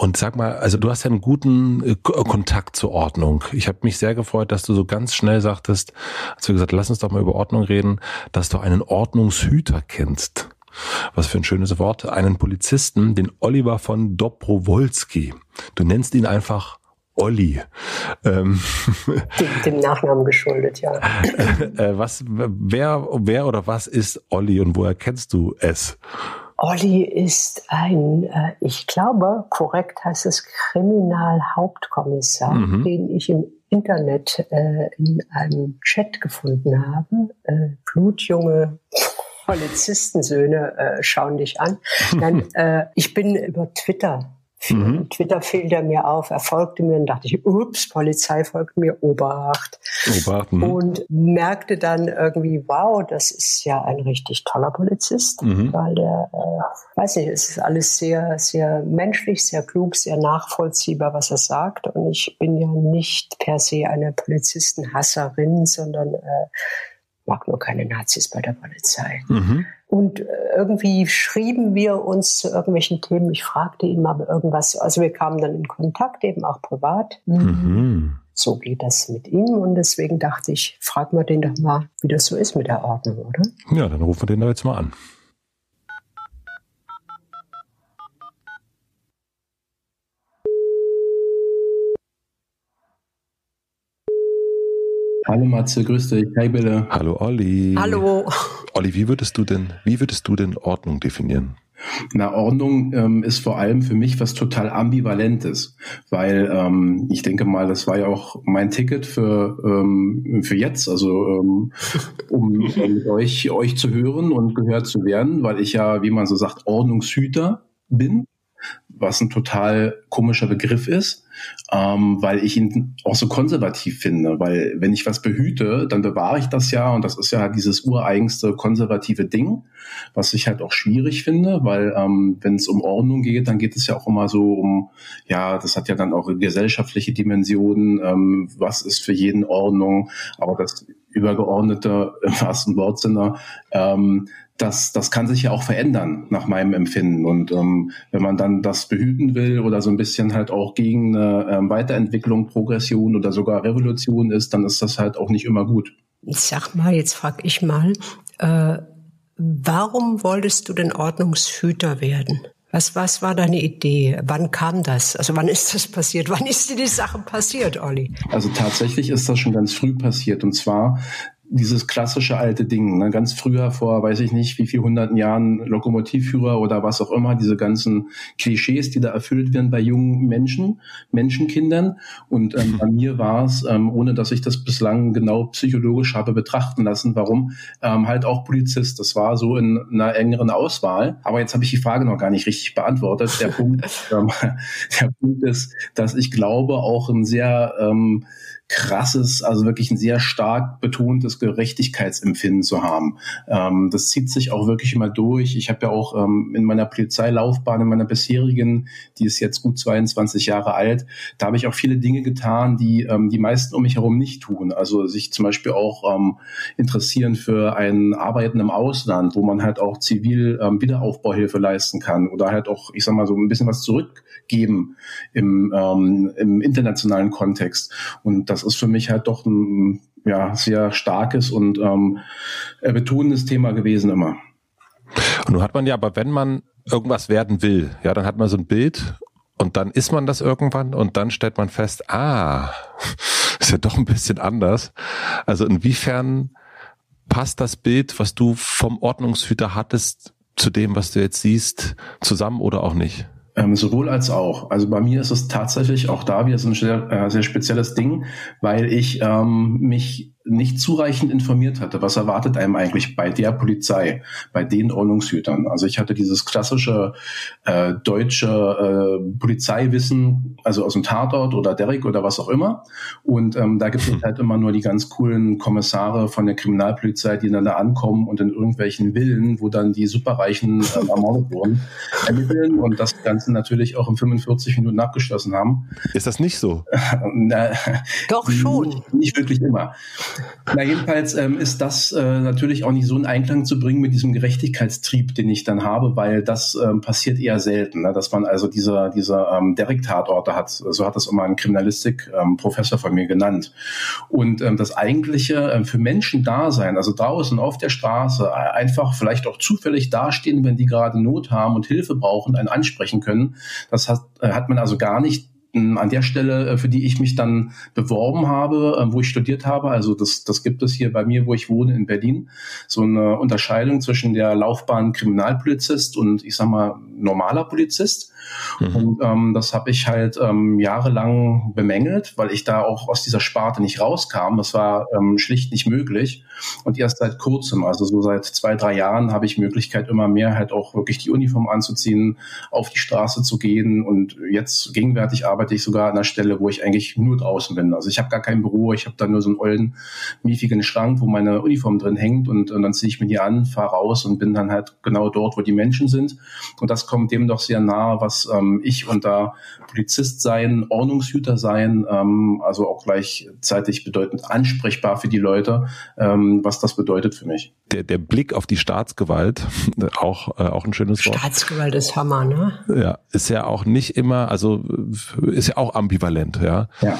Und sag mal, also du hast ja einen guten äh, Kontakt zur Ordnung. Ich habe mich sehr gefreut, dass du so ganz schnell sagtest, als du gesagt, lass uns doch mal über Ordnung reden, dass du einen Ordnungshüter kennst. Was für ein schönes Wort. Einen Polizisten, den Oliver von Dobrowolski. Du nennst ihn einfach Olli. Ähm, dem, dem, Nachnamen geschuldet, ja. Äh, was, wer, wer oder was ist Olli und woher kennst du es? Olli ist ein, äh, ich glaube, korrekt heißt es Kriminalhauptkommissar, mhm. den ich im Internet äh, in einem Chat gefunden habe. Äh, blutjunge Polizistensöhne äh, schauen dich an. Nein, äh, ich bin über Twitter Mhm. Twitter fiel er mir auf, er folgte mir und dachte ich, ups, Polizei folgt mir, Obacht. Obacht mhm. Und merkte dann irgendwie, wow, das ist ja ein richtig toller Polizist, mhm. weil der, äh, weiß nicht, es ist alles sehr, sehr menschlich, sehr klug, sehr nachvollziehbar, was er sagt. Und ich bin ja nicht per se eine Polizistenhasserin, sondern äh, mag nur keine Nazis bei der Polizei. Mhm. Und äh, irgendwie schrieben wir uns zu irgendwelchen Themen. Ich fragte ihn mal irgendwas. Also wir kamen dann in Kontakt, eben auch privat. Mhm. So geht das mit ihm. Und deswegen dachte ich, frag mal den doch mal, wie das so ist mit der Ordnung, oder? Ja, dann rufen wir den da jetzt mal an. Hallo Matze, grüß dich. Hi Bille. Hallo Olli. Hallo. Olli, wie würdest du denn, wie würdest du denn Ordnung definieren? Na, Ordnung ähm, ist vor allem für mich was total ambivalentes, weil ähm, ich denke mal, das war ja auch mein Ticket für ähm, für jetzt, also ähm, um euch euch zu hören und gehört zu werden, weil ich ja, wie man so sagt, Ordnungshüter bin was ein total komischer Begriff ist, ähm, weil ich ihn auch so konservativ finde. Weil wenn ich was behüte, dann bewahre ich das ja und das ist ja dieses ureigenste konservative Ding, was ich halt auch schwierig finde, weil ähm, wenn es um Ordnung geht, dann geht es ja auch immer so um, ja, das hat ja dann auch gesellschaftliche Dimensionen, ähm, was ist für jeden Ordnung, aber das übergeordnete im wahrsten Wortsinne, ähm, das, das kann sich ja auch verändern nach meinem Empfinden. Und ähm, wenn man dann das behüten will oder so ein bisschen halt auch gegen eine ähm, Weiterentwicklung, Progression oder sogar Revolution ist, dann ist das halt auch nicht immer gut. Ich sag mal, jetzt frag ich mal, äh, warum wolltest du denn Ordnungshüter werden? Was, was war deine Idee? Wann kam das? Also wann ist das passiert? Wann ist dir die Sache passiert, Olli? Also tatsächlich ist das schon ganz früh passiert. Und zwar dieses klassische alte Ding. Ne? Ganz früher, vor weiß ich nicht, wie viel hunderten Jahren Lokomotivführer oder was auch immer, diese ganzen Klischees, die da erfüllt werden bei jungen Menschen, Menschenkindern. Und ähm, bei mir war es, ähm, ohne dass ich das bislang genau psychologisch habe betrachten lassen, warum, ähm, halt auch Polizist. Das war so in einer engeren Auswahl. Aber jetzt habe ich die Frage noch gar nicht richtig beantwortet. Der Punkt, ähm, der Punkt ist, dass ich glaube, auch ein sehr ähm, krasses, also wirklich ein sehr stark betontes Gerechtigkeitsempfinden zu haben. Ähm, das zieht sich auch wirklich immer durch. Ich habe ja auch ähm, in meiner Polizeilaufbahn, in meiner bisherigen, die ist jetzt gut 22 Jahre alt, da habe ich auch viele Dinge getan, die ähm, die meisten um mich herum nicht tun. Also sich zum Beispiel auch ähm, interessieren für ein Arbeiten im Ausland, wo man halt auch zivil ähm, Wiederaufbauhilfe leisten kann oder halt auch, ich sag mal, so ein bisschen was zurückgeben im, ähm, im internationalen Kontext. Und das das ist für mich halt doch ein ja, sehr starkes und ähm, betonendes Thema gewesen immer. Und nun hat man ja, aber wenn man irgendwas werden will, ja, dann hat man so ein Bild und dann ist man das irgendwann und dann stellt man fest, ah, ist ja doch ein bisschen anders. Also inwiefern passt das Bild, was du vom Ordnungshüter hattest, zu dem, was du jetzt siehst, zusammen oder auch nicht? Ähm, sowohl als auch. Also bei mir ist es tatsächlich auch da wieder so ein sehr, äh, sehr spezielles Ding, weil ich ähm, mich nicht zureichend informiert hatte, was erwartet einem eigentlich bei der Polizei, bei den Ordnungshütern. Also ich hatte dieses klassische äh, deutsche äh, Polizeiwissen, also aus dem Tatort oder Derrick oder was auch immer. Und ähm, da gibt es halt immer nur die ganz coolen Kommissare von der Kriminalpolizei, die dann da ankommen und in irgendwelchen Villen, wo dann die Superreichen äh, ermordet wurden, ermitteln und das Ganze natürlich auch in 45 Minuten abgeschlossen haben. Ist das nicht so? Doch schon. Nicht, nicht wirklich immer. Na, jedenfalls ähm, ist das äh, natürlich auch nicht so in Einklang zu bringen mit diesem Gerechtigkeitstrieb, den ich dann habe, weil das ähm, passiert eher selten, ne? dass man also diese, diese ähm, Derek-Tatorte hat. So hat das immer ein Kriminalistik-Professor ähm, von mir genannt. Und ähm, das eigentliche ähm, für Menschen da sein, also draußen auf der Straße, äh, einfach vielleicht auch zufällig dastehen, wenn die gerade Not haben und Hilfe brauchen, einen ansprechen können, das hat, äh, hat man also gar nicht an der Stelle, äh, für die ich mich dann beworben habe, äh, wo ich studiert habe. Also das, das gibt es hier bei mir, wo ich wohne in Berlin. So eine Unterscheidung zwischen der Laufbahn Kriminalpolizist und ich sag mal normaler Polizist. Mhm. Und ähm, das habe ich halt ähm, jahrelang bemängelt, weil ich da auch aus dieser Sparte nicht rauskam. Das war ähm, schlicht nicht möglich. Und erst seit kurzem, also so seit zwei, drei Jahren, habe ich Möglichkeit, immer mehr halt auch wirklich die Uniform anzuziehen, auf die Straße zu gehen. Und jetzt gegenwärtig arbeite ich sogar an einer Stelle, wo ich eigentlich nur draußen bin. Also ich habe gar kein Büro, ich habe da nur so einen ollen, miefigen Schrank, wo meine Uniform drin hängt und, und dann ziehe ich mir die an, fahre raus und bin dann halt genau dort, wo die Menschen sind. Und das kommt dem doch sehr nahe, was ähm, ich unter Polizist sein, Ordnungshüter sein, ähm, also auch gleichzeitig bedeutend ansprechbar für die Leute, ähm, was das bedeutet für mich. Der, der Blick auf die Staatsgewalt, auch, äh, auch ein schönes Wort. Staatsgewalt ist Hammer, ne? Ja, ist ja auch nicht immer, also ist ja auch ambivalent, ja. Ja.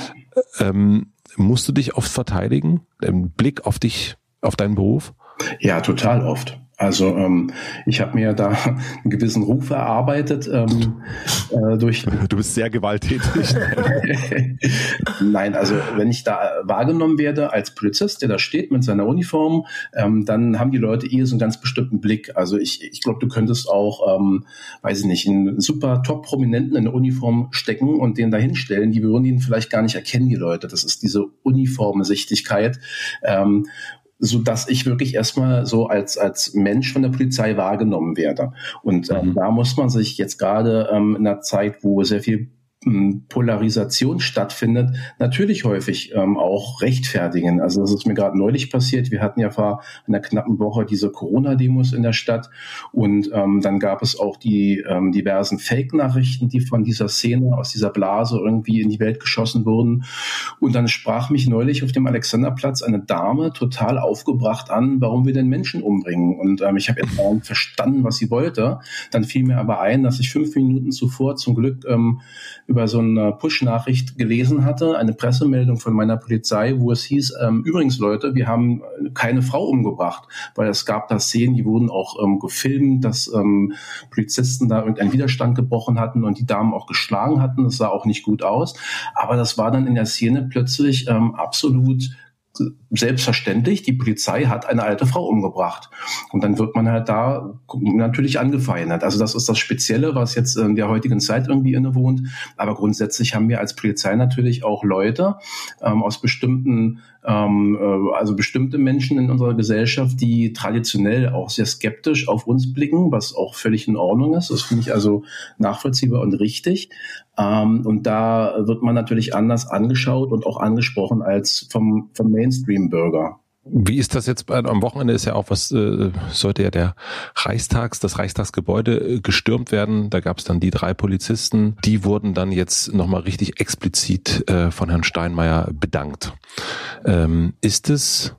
Ähm, musst du dich oft verteidigen? Im Blick auf dich, auf deinen Beruf? Ja, total oft. Also ähm, ich habe mir da einen gewissen Ruf erarbeitet ähm, äh, durch. Du bist sehr gewalttätig. Nein, also wenn ich da wahrgenommen werde als Polizist, der da steht mit seiner Uniform, ähm, dann haben die Leute eher so einen ganz bestimmten Blick. Also ich, ich glaube, du könntest auch, ähm, weiß ich nicht, einen super Top-Prominenten in der Uniform stecken und den da hinstellen. Die würden ihn vielleicht gar nicht erkennen, die Leute. Das ist diese Uniformsichtigkeit. Ähm, so dass ich wirklich erstmal so als als Mensch von der Polizei wahrgenommen werde. Und ähm, mhm. da muss man sich jetzt gerade ähm, in einer Zeit, wo sehr viel Polarisation stattfindet, natürlich häufig ähm, auch rechtfertigen. Also das ist mir gerade neulich passiert. Wir hatten ja vor einer knappen Woche diese Corona-Demos in der Stadt und ähm, dann gab es auch die ähm, diversen Fake-Nachrichten, die von dieser Szene aus dieser Blase irgendwie in die Welt geschossen wurden. Und dann sprach mich neulich auf dem Alexanderplatz eine Dame total aufgebracht an, warum wir denn Menschen umbringen. Und ähm, ich habe jetzt verstanden, was sie wollte. Dann fiel mir aber ein, dass ich fünf Minuten zuvor zum Glück ähm, über so eine Push-Nachricht gelesen hatte, eine Pressemeldung von meiner Polizei, wo es hieß, ähm, übrigens Leute, wir haben keine Frau umgebracht, weil es gab da Szenen, die wurden auch ähm, gefilmt, dass ähm, Polizisten da irgendeinen Widerstand gebrochen hatten und die Damen auch geschlagen hatten. Das sah auch nicht gut aus. Aber das war dann in der Szene plötzlich ähm, absolut selbstverständlich, die Polizei hat eine alte Frau umgebracht. Und dann wird man halt da natürlich angefeindet. Also das ist das Spezielle, was jetzt in der heutigen Zeit irgendwie innewohnt. Aber grundsätzlich haben wir als Polizei natürlich auch Leute ähm, aus bestimmten also bestimmte Menschen in unserer Gesellschaft, die traditionell auch sehr skeptisch auf uns blicken, was auch völlig in Ordnung ist. Das finde ich also nachvollziehbar und richtig. Ähm, und da wird man natürlich anders angeschaut und auch angesprochen als vom, vom Mainstream-Bürger. Wie ist das jetzt? Am Wochenende ist ja auch was, äh, sollte ja der Reichstags, das Reichstagsgebäude äh, gestürmt werden. Da gab es dann die drei Polizisten. Die wurden dann jetzt nochmal richtig explizit äh, von Herrn Steinmeier bedankt. Ähm, ist es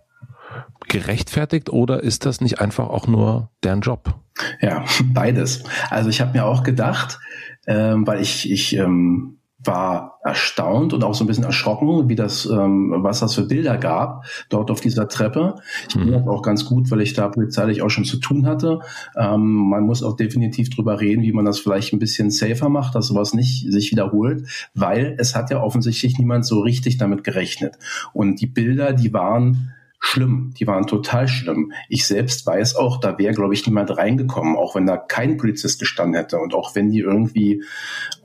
gerechtfertigt oder ist das nicht einfach auch nur deren Job? Ja, beides. Also ich habe mir auch gedacht, ähm, weil ich, ich ähm, war erstaunt und auch so ein bisschen erschrocken, wie das, ähm, was das für Bilder gab dort auf dieser Treppe. Ich mhm. das auch ganz gut, weil ich da polizeilich auch schon zu tun hatte. Ähm, man muss auch definitiv drüber reden, wie man das vielleicht ein bisschen safer macht, dass sowas nicht sich wiederholt, weil es hat ja offensichtlich niemand so richtig damit gerechnet. Und die Bilder, die waren schlimm. Die waren total schlimm. Ich selbst weiß auch, da wäre, glaube ich, niemand reingekommen, auch wenn da kein Polizist gestanden hätte und auch wenn die irgendwie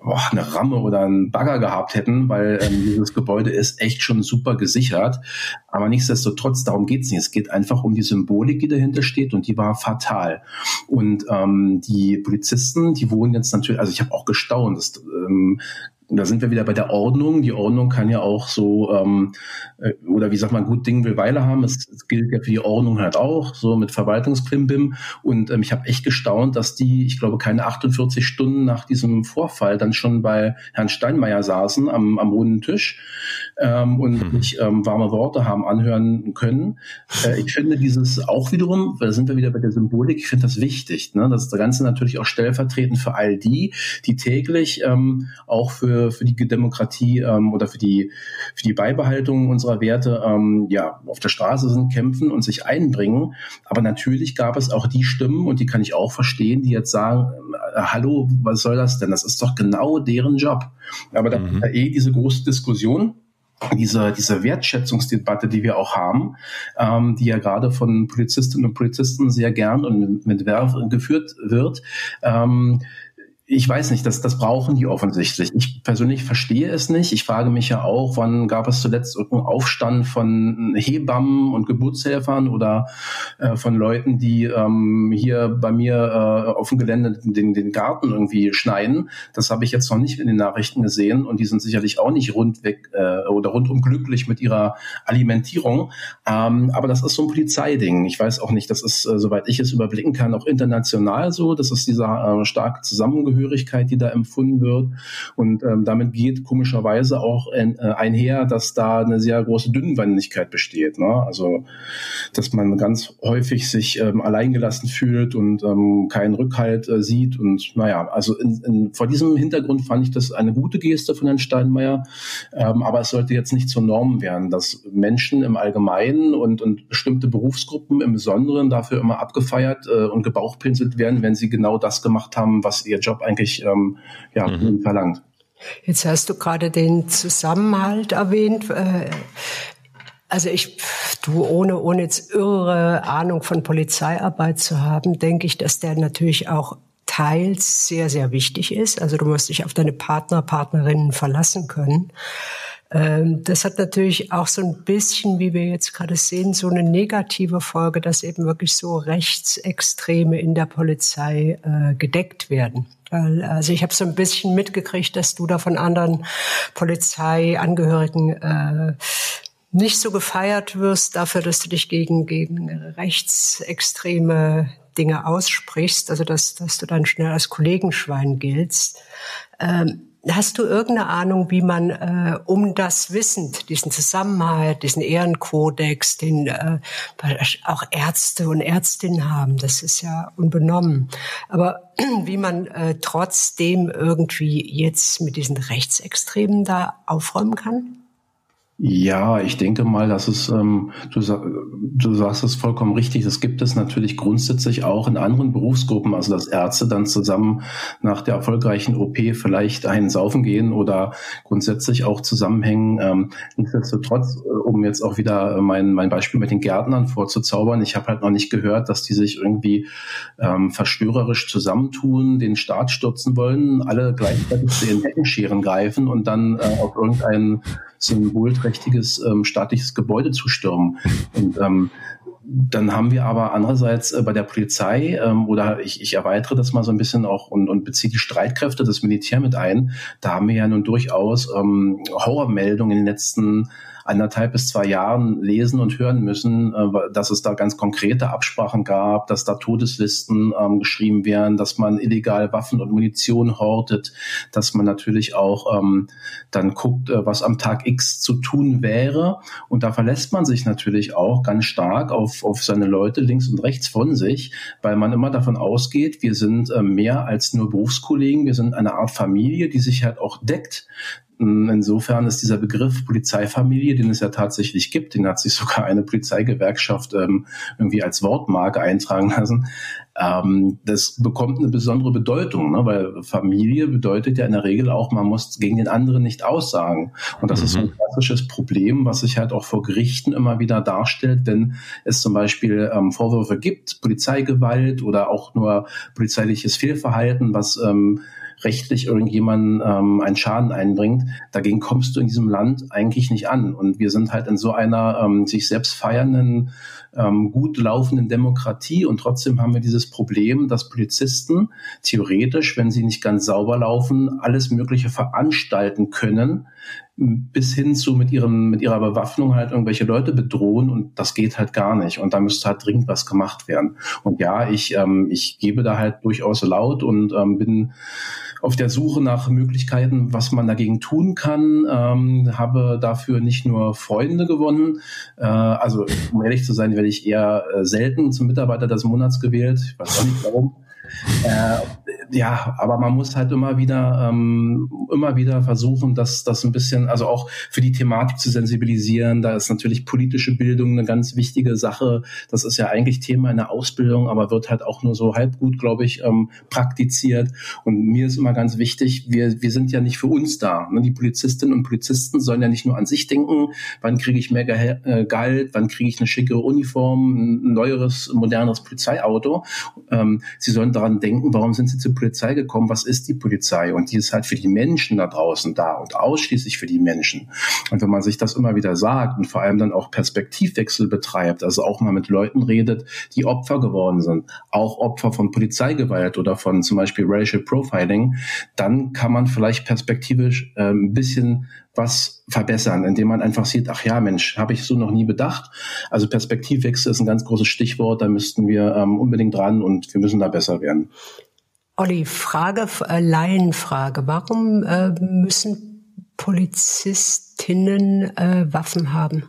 oh, eine Ramme oder einen Bagger gehabt hätten, weil ähm, dieses Gebäude ist echt schon super gesichert. Aber nichtsdestotrotz, darum geht's nicht. Es geht einfach um die Symbolik, die dahinter steht und die war fatal. Und ähm, die Polizisten, die wohnen jetzt natürlich, also ich habe auch gestaunt, dass, ähm, da sind wir wieder bei der Ordnung. Die Ordnung kann ja auch so, ähm, äh, oder wie sagt man, gut Ding will Weile haben. Es, es gilt ja für die Ordnung halt auch, so mit Verwaltungsklimbim. Und ähm, ich habe echt gestaunt, dass die, ich glaube, keine 48 Stunden nach diesem Vorfall dann schon bei Herrn Steinmeier saßen am, am runden Tisch ähm, und hm. sich ähm, warme Worte haben anhören können. Äh, ich finde dieses auch wiederum, da sind wir wieder bei der Symbolik, ich finde das wichtig. Ne? Das Ganze natürlich auch stellvertretend für all die, die täglich ähm, auch für für, für die Demokratie ähm, oder für die, für die Beibehaltung unserer Werte ähm, ja, auf der Straße sind, kämpfen und sich einbringen. Aber natürlich gab es auch die Stimmen, und die kann ich auch verstehen, die jetzt sagen, äh, hallo, was soll das denn? Das ist doch genau deren Job. Aber da mhm. eh diese große Diskussion diese, diese Wertschätzungsdebatte, die wir auch haben, ähm, die ja gerade von Polizistinnen und Polizisten sehr gern und mit, mit Werf geführt wird, ähm, ich weiß nicht, das, das brauchen die offensichtlich. Ich persönlich verstehe es nicht. Ich frage mich ja auch, wann gab es zuletzt irgendeinen Aufstand von Hebammen und Geburtshelfern oder äh, von Leuten, die ähm, hier bei mir äh, auf dem Gelände den, den Garten irgendwie schneiden. Das habe ich jetzt noch nicht in den Nachrichten gesehen und die sind sicherlich auch nicht rundweg äh, oder rundum glücklich mit ihrer Alimentierung. Ähm, aber das ist so ein Polizeiding. Ich weiß auch nicht, das ist, äh, soweit ich es überblicken kann, auch international so. Das ist dieser äh, starke Zusammengehörigkeit Zugehörigkeit, die da empfunden wird. Und ähm, damit geht komischerweise auch ein, äh, einher, dass da eine sehr große Dünnwandigkeit besteht. Ne? Also, dass man ganz häufig sich ähm, alleingelassen fühlt und ähm, keinen Rückhalt äh, sieht. Und naja, also in, in, vor diesem Hintergrund fand ich das eine gute Geste von Herrn Steinmeier. Ähm, aber es sollte jetzt nicht zur Norm werden, dass Menschen im Allgemeinen und, und bestimmte Berufsgruppen im Besonderen dafür immer abgefeiert äh, und gebauchpinselt werden, wenn sie genau das gemacht haben, was ihr Job eigentlich ähm, ja, mhm. verlangt. Jetzt hast du gerade den Zusammenhalt erwähnt. Äh, also ich, du ohne, ohne jetzt irre Ahnung von Polizeiarbeit zu haben, denke ich, dass der natürlich auch teils sehr, sehr wichtig ist. Also du musst dich auf deine Partner, Partnerinnen verlassen können. Ähm, das hat natürlich auch so ein bisschen, wie wir jetzt gerade sehen, so eine negative Folge, dass eben wirklich so Rechtsextreme in der Polizei äh, gedeckt werden. Also ich habe so ein bisschen mitgekriegt, dass du da von anderen Polizeiangehörigen äh, nicht so gefeiert wirst dafür, dass du dich gegen, gegen rechtsextreme Dinge aussprichst, also dass, dass du dann schnell als Kollegenschwein giltst. Ähm, Hast du irgendeine Ahnung, wie man äh, um das wissend, diesen Zusammenhalt, diesen Ehrenkodex, den äh, auch Ärzte und Ärztinnen haben, das ist ja unbenommen. Aber wie man äh, trotzdem irgendwie jetzt mit diesen Rechtsextremen da aufräumen kann? Ja, ich denke mal, dass es, ähm, du, du sagst es vollkommen richtig, das gibt es natürlich grundsätzlich auch in anderen Berufsgruppen, also dass Ärzte dann zusammen nach der erfolgreichen OP vielleicht einen saufen gehen oder grundsätzlich auch zusammenhängen. Ähm, nichtsdestotrotz, äh, um jetzt auch wieder mein, mein Beispiel mit den Gärtnern vorzuzaubern, ich habe halt noch nicht gehört, dass die sich irgendwie ähm, verstörerisch zusammentun, den Staat stürzen wollen, alle gleichzeitig zu den Heckenscheren greifen und dann äh, auf irgendeinen symbolträchtiges ähm, staatliches Gebäude zu stürmen. Und ähm, dann haben wir aber andererseits äh, bei der Polizei, ähm, oder ich, ich erweitere das mal so ein bisschen auch und, und beziehe die Streitkräfte, das Militär mit ein, da haben wir ja nun durchaus ähm, Horrormeldungen in den letzten anderthalb bis zwei Jahren lesen und hören müssen, äh, dass es da ganz konkrete Absprachen gab, dass da Todeslisten ähm, geschrieben werden, dass man illegal Waffen und Munition hortet, dass man natürlich auch ähm, dann guckt, äh, was am Tag X zu tun wäre. Und da verlässt man sich natürlich auch ganz stark auf, auf seine Leute links und rechts von sich, weil man immer davon ausgeht, wir sind äh, mehr als nur Berufskollegen, wir sind eine Art Familie, die sich halt auch deckt. Insofern ist dieser Begriff Polizeifamilie, den es ja tatsächlich gibt, den hat sich sogar eine Polizeigewerkschaft ähm, irgendwie als Wortmarke eintragen lassen. Ähm, das bekommt eine besondere Bedeutung, ne? weil Familie bedeutet ja in der Regel auch, man muss gegen den anderen nicht aussagen. Und das mhm. ist so ein klassisches Problem, was sich halt auch vor Gerichten immer wieder darstellt, wenn es zum Beispiel ähm, Vorwürfe gibt, Polizeigewalt oder auch nur polizeiliches Fehlverhalten, was ähm, rechtlich irgendjemand ähm, einen Schaden einbringt, dagegen kommst du in diesem Land eigentlich nicht an. Und wir sind halt in so einer ähm, sich selbst feiernden, ähm, gut laufenden Demokratie und trotzdem haben wir dieses Problem, dass Polizisten theoretisch, wenn sie nicht ganz sauber laufen, alles Mögliche veranstalten können, bis hin zu mit ihrem, mit ihrer Bewaffnung halt irgendwelche Leute bedrohen und das geht halt gar nicht. Und da müsste halt dringend was gemacht werden. Und ja, ich, ähm, ich gebe da halt durchaus laut und ähm, bin auf der Suche nach Möglichkeiten, was man dagegen tun kann. Ähm, habe dafür nicht nur Freunde gewonnen. Äh, also um ehrlich zu sein, werde ich eher äh, selten zum Mitarbeiter des Monats gewählt. Ich weiß auch nicht warum. Äh, ja, aber man muss halt immer wieder, ähm, immer wieder versuchen, das, das ein bisschen, also auch für die Thematik zu sensibilisieren. Da ist natürlich politische Bildung eine ganz wichtige Sache. Das ist ja eigentlich Thema in der Ausbildung, aber wird halt auch nur so halb gut, glaube ich, ähm, praktiziert. Und mir ist immer ganz wichtig, wir, wir sind ja nicht für uns da. Ne? Die Polizistinnen und Polizisten sollen ja nicht nur an sich denken, wann kriege ich mehr Ge äh, Gehalt, wann kriege ich eine schicke Uniform, ein neueres, moderneres Polizeiauto. Ähm, sie sollen daran denken, warum sind sie zur Polizei gekommen, was ist die Polizei? Und die ist halt für die Menschen da draußen da und ausschließlich für die Menschen. Und wenn man sich das immer wieder sagt und vor allem dann auch Perspektivwechsel betreibt, also auch mal mit Leuten redet, die Opfer geworden sind, auch Opfer von Polizeigewalt oder von zum Beispiel Racial Profiling, dann kann man vielleicht perspektivisch äh, ein bisschen was verbessern, indem man einfach sieht, ach ja, Mensch, habe ich so noch nie bedacht. Also Perspektivwechsel ist ein ganz großes Stichwort, da müssten wir ähm, unbedingt dran und wir müssen da besser werden. Olli, Frage, äh, Laienfrage. Warum äh, müssen Polizistinnen äh, Waffen haben?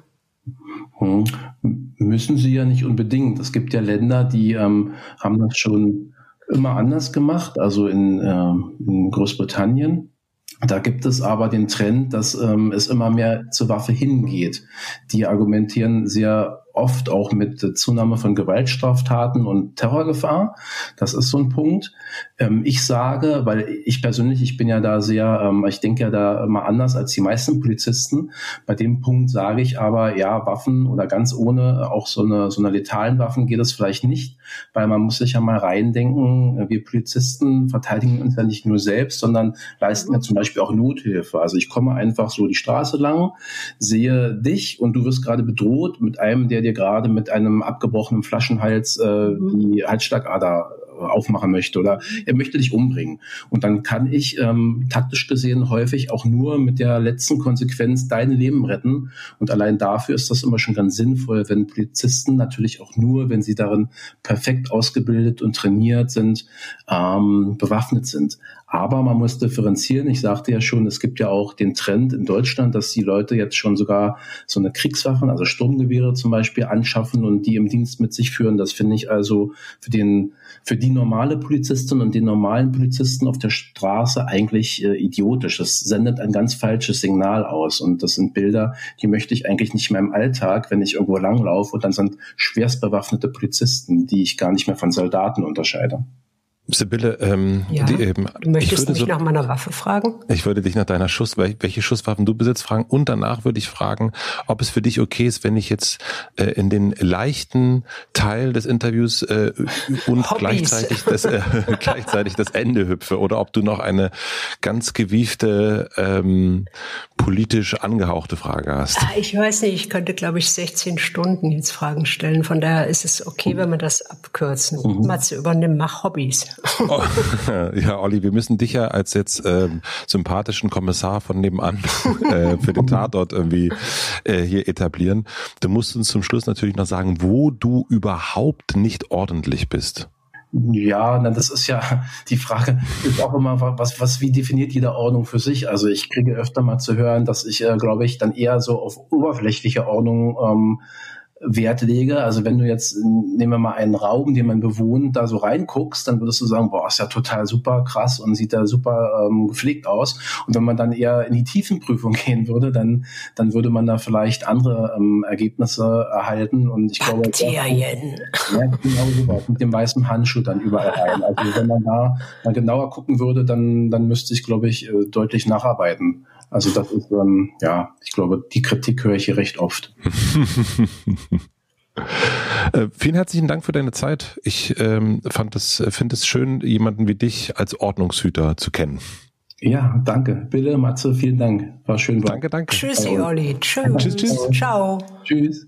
Hm. Müssen sie ja nicht unbedingt. Es gibt ja Länder, die ähm, haben das schon immer anders gemacht, also in, äh, in Großbritannien da gibt es aber den Trend, dass ähm, es immer mehr zur Waffe hingeht. Die argumentieren sehr oft auch mit Zunahme von Gewaltstraftaten und Terrorgefahr. Das ist so ein Punkt. Ähm, ich sage, weil ich persönlich, ich bin ja da sehr, ähm, ich denke ja da immer anders als die meisten Polizisten. Bei dem Punkt sage ich aber, ja, Waffen oder ganz ohne auch so eine, so eine letalen Waffen geht es vielleicht nicht, weil man muss sich ja mal reindenken, wir Polizisten verteidigen uns ja nicht nur selbst, sondern leisten ja zum Beispiel auch Nothilfe. Also ich komme einfach so die Straße lang, sehe dich und du wirst gerade bedroht mit einem, der dir gerade mit einem abgebrochenen Flaschenhals äh, die Halsschlagader aufmachen möchte oder er möchte dich umbringen. Und dann kann ich ähm, taktisch gesehen häufig auch nur mit der letzten Konsequenz dein Leben retten. Und allein dafür ist das immer schon ganz sinnvoll, wenn Polizisten natürlich auch nur, wenn sie darin perfekt ausgebildet und trainiert sind, ähm, bewaffnet sind. Aber man muss differenzieren. Ich sagte ja schon, es gibt ja auch den Trend in Deutschland, dass die Leute jetzt schon sogar so eine Kriegswaffen, also Sturmgewehre zum Beispiel, anschaffen und die im Dienst mit sich führen. Das finde ich also für den für die normale Polizistin und den normalen Polizisten auf der Straße eigentlich äh, idiotisch. Das sendet ein ganz falsches Signal aus. Und das sind Bilder, die möchte ich eigentlich nicht mehr im Alltag, wenn ich irgendwo langlaufe und dann sind schwerst bewaffnete Polizisten, die ich gar nicht mehr von Soldaten unterscheide. Sibylle, ähm, ja, die, ähm, du möchtest mich so, nach meiner Waffe fragen? Ich würde dich nach deiner Schuss, welche Schusswaffen du besitzt, fragen und danach würde ich fragen, ob es für dich okay ist, wenn ich jetzt äh, in den leichten Teil des Interviews äh, und gleichzeitig das, äh, gleichzeitig das Ende hüpfe oder ob du noch eine ganz gewiefte, ähm, politisch angehauchte Frage hast. Ah, ich weiß nicht, ich könnte, glaube ich, 16 Stunden jetzt Fragen stellen. Von daher ist es okay, wenn wir das abkürzen. Mhm. Matze, übernimm, mach Hobbys. Oh, ja, Olli, wir müssen dich ja als jetzt ähm, sympathischen Kommissar von nebenan äh, für den Tatort irgendwie äh, hier etablieren. Du musst uns zum Schluss natürlich noch sagen, wo du überhaupt nicht ordentlich bist. Ja, na, das ist ja die Frage, ist auch immer, was, was, wie definiert jede Ordnung für sich? Also ich kriege öfter mal zu hören, dass ich, äh, glaube ich, dann eher so auf oberflächliche Ordnung ähm, Wert lege. Also wenn du jetzt, nehmen wir mal einen Raum, den man bewohnt, da so reinguckst, dann würdest du sagen, boah, ist ja total super krass und sieht da super ähm, gepflegt aus. Und wenn man dann eher in die Tiefenprüfung gehen würde, dann, dann würde man da vielleicht andere ähm, Ergebnisse erhalten. Und ich glaube, Bakterien. Ja, genau so mit dem weißen Handschuh dann überall rein. Also wenn man da mal genauer gucken würde, dann, dann müsste ich, glaube ich, äh, deutlich nacharbeiten. Also das ist, ähm, ja, ich glaube, die Kritik höre ich hier recht oft. Äh, vielen herzlichen Dank für deine Zeit. Ich ähm, fand es, finde es schön, jemanden wie dich als Ordnungshüter zu kennen. Ja, danke. Bitte, Matze, vielen Dank. War schön. Danke, danke. Tschüssi, Olli. Tschüss. Tschüss, tschüss. Ciao. Tschüss.